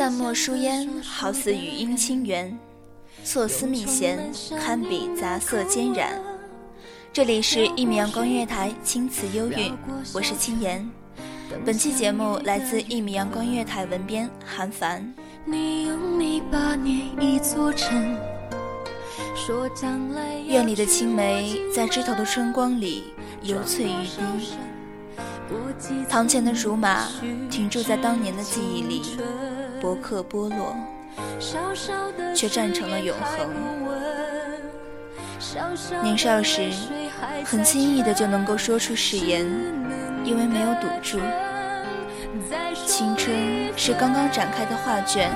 淡墨疏烟，好似语音清源；错丝密弦，堪比杂色兼染。这里是一米阳光月台，青瓷幽韵，我是青言。本期节目来自一米阳光月台文编韩凡。院里的青梅，在枝头的春光里犹翠欲滴。堂前的竹马，停驻在当年的记忆里。薄刻剥落，却站成了永恒。年少时，很轻易的就能够说出誓言，因为没有赌注。青春是刚刚展开的画卷，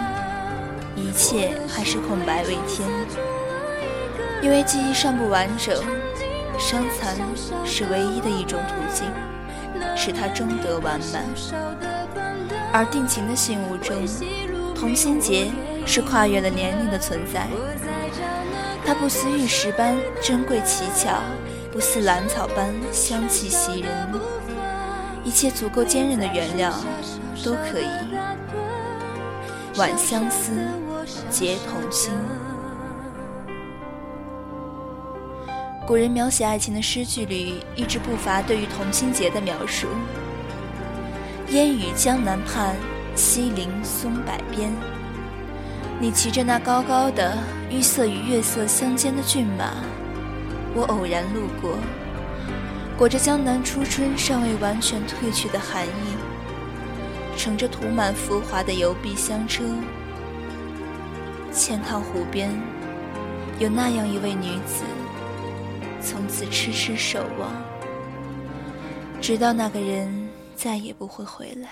一切还是空白未填。因为记忆尚不完整，伤残是唯一的一种途径，使它终得完满。而定情的信物中，同心结是跨越了年龄的存在。它不似玉石般珍贵奇巧，不似兰草般香气袭人。一切足够坚韧的原料，都可以挽相思，结同心。古人描写爱情的诗句里，一直不乏对于同心结的描述。烟雨江南畔，西陵松柏边。你骑着那高高的玉色与月色相间的骏马，我偶然路过，裹着江南初春尚未完全褪去的寒意，乘着涂满浮华的油壁香车，钱塘湖边，有那样一位女子，从此痴痴守望，直到那个人。再也不会回来，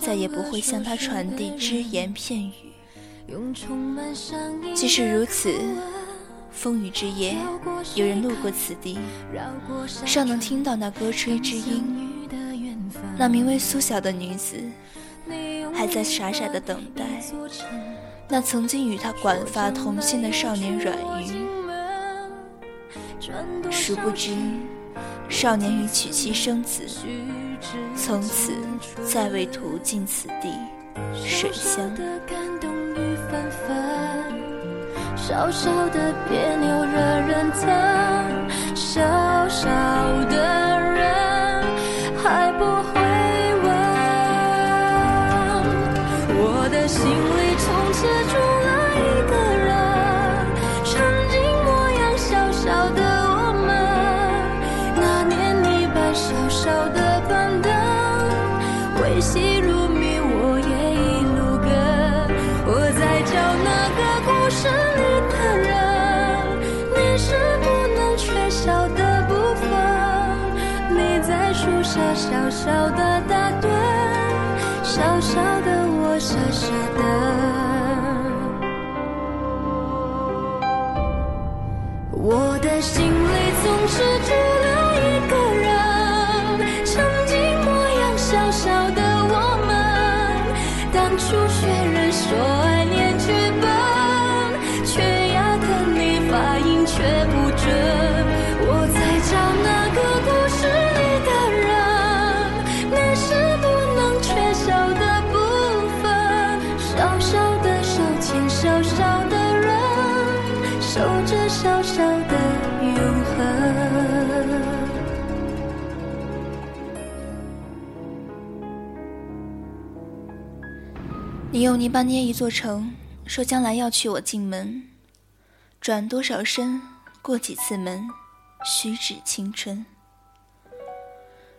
再也不会向他传递只言片语。即使如此，风雨之夜，有人路过此地，尚能听到那歌吹之音。那名为苏晓的女子，还在傻傻的等待那曾经与她管发同心的少年阮玉。殊不知，少年与娶妻生子。从此再未途经此地，水乡。小小的别扭惹人疼，小小的人还不会问。我的心里从此住在树下小小的打盹，小小的我傻傻的。我的心你用泥巴捏一座城，说将来要娶我进门，转多少身，过几次门，虚指青春。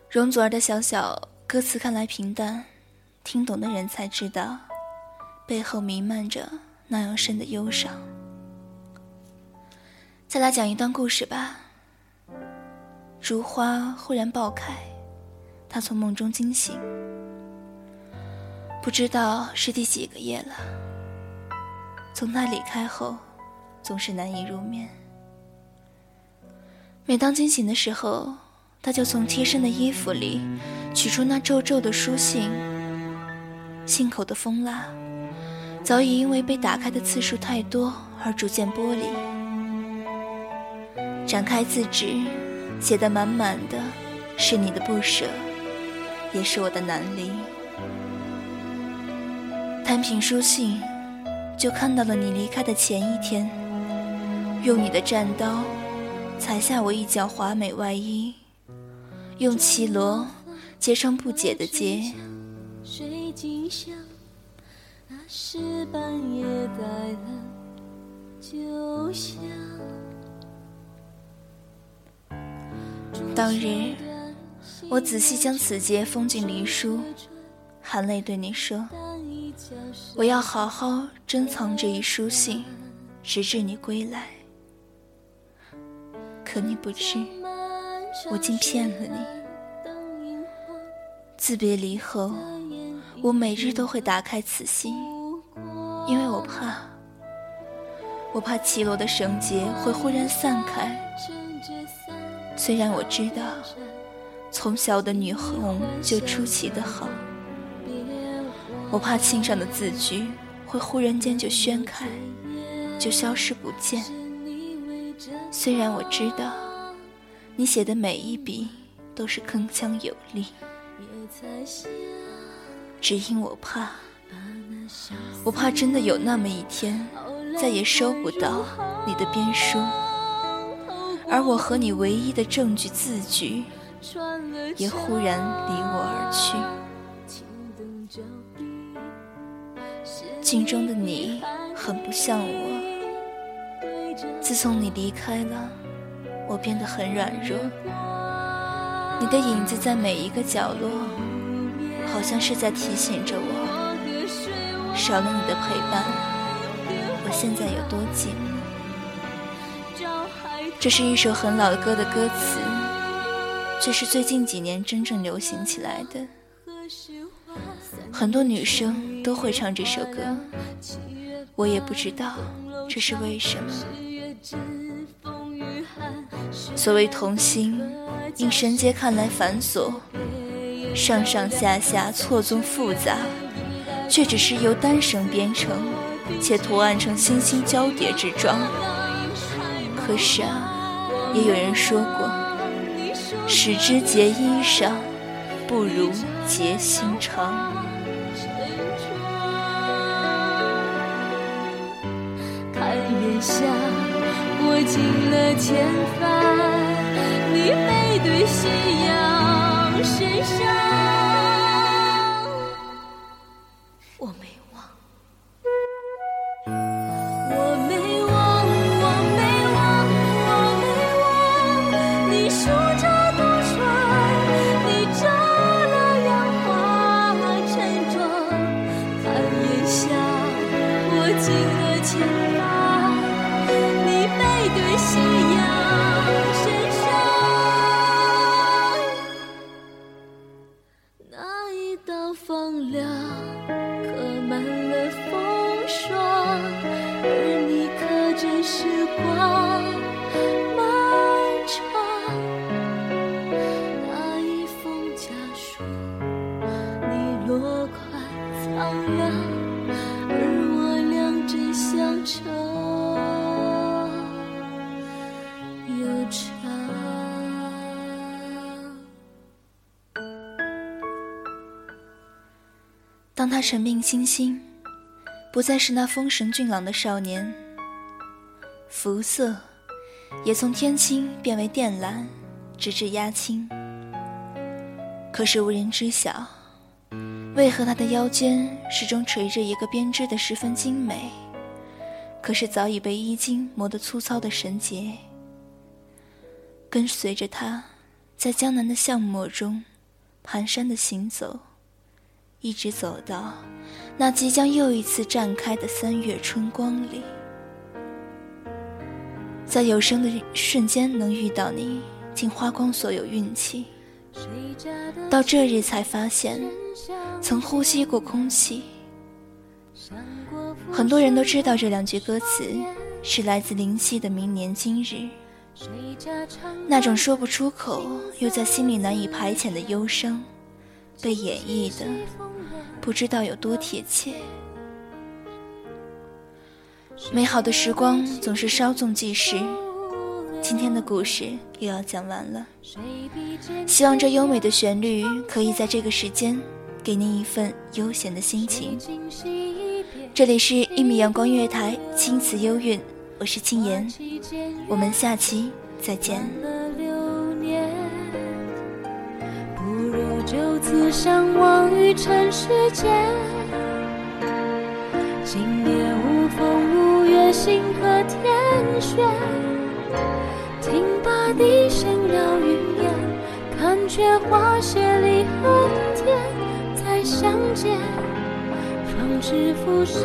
容祖儿的小小歌词看来平淡，听懂的人才知道，背后弥漫着那样深的忧伤。再来讲一段故事吧。如花忽然爆开，他从梦中惊醒。不知道是第几个夜了。从他离开后，总是难以入眠。每当惊醒的时候，他就从贴身的衣服里取出那皱皱的书信。信口的封蜡，早已因为被打开的次数太多而逐渐剥离。展开字纸，写得满满的，是你的不舍，也是我的难离。摊平书信，就看到了你离开的前一天，用你的战刀裁下我一角华美外衣，用绮罗结成不解的结。水晶香，那是半夜带了酒香。当日，我仔细将此节封进离书，含泪对你说。我要好好珍藏这一书信，直至你归来。可你不知，我竟骗了你。自别离后，我每日都会打开此信，因为我怕，我怕绮罗的绳结会忽然散开。虽然我知道，从小的女红就出奇的好。我怕信上的字句会忽然间就宣开，就消失不见。虽然我知道，你写的每一笔都是铿锵有力，只因我怕，我怕真的有那么一天，再也收不到你的编书，而我和你唯一的证据字句，也忽然离我而去。镜中的你很不像我。自从你离开了，我变得很软弱。你的影子在每一个角落，好像是在提醒着我，少了你的陪伴，我现在有多寂寞。这是一首很老歌的歌词，却是最近几年真正流行起来的。很多女生都会唱这首歌，我也不知道这是为什么。所谓童心，因绳结看来繁琐，上上下下错综复杂，却只是由单绳编成，且图案成星星交叠之状。可是啊，也有人说过，使之结衣裳，不如结心肠。下过尽了千帆，你背对夕阳身上。他沉病星星，不再是那风神俊朗的少年，肤色也从天青变为靛蓝，直至鸦青。可是无人知晓，为何他的腰间始终垂着一个编织的十分精美，可是早已被衣襟磨得粗糙的绳结。跟随着他，在江南的巷陌中，蹒跚的行走，一直走到那即将又一次绽开的三月春光里。在有生的瞬间能遇到你，竟花光所有运气。到这日才发现，曾呼吸过空气。很多人都知道这两句歌词是来自林夕的《明年今日》，那种说不出口又在心里难以排遣的忧伤，被演绎的不知道有多贴切。美好的时光总是稍纵即逝，今天的故事又要讲完了。希望这优美的旋律可以在这个时间给您一份悠闲的心情。这里是一米阳光音乐台，青瓷幽韵，我是青言，我们下期再见。就此相忘于尘世间。今夜无风无月，星河天悬。听罢笛声绕云烟，看却花谢离恨天。再相见，方知浮生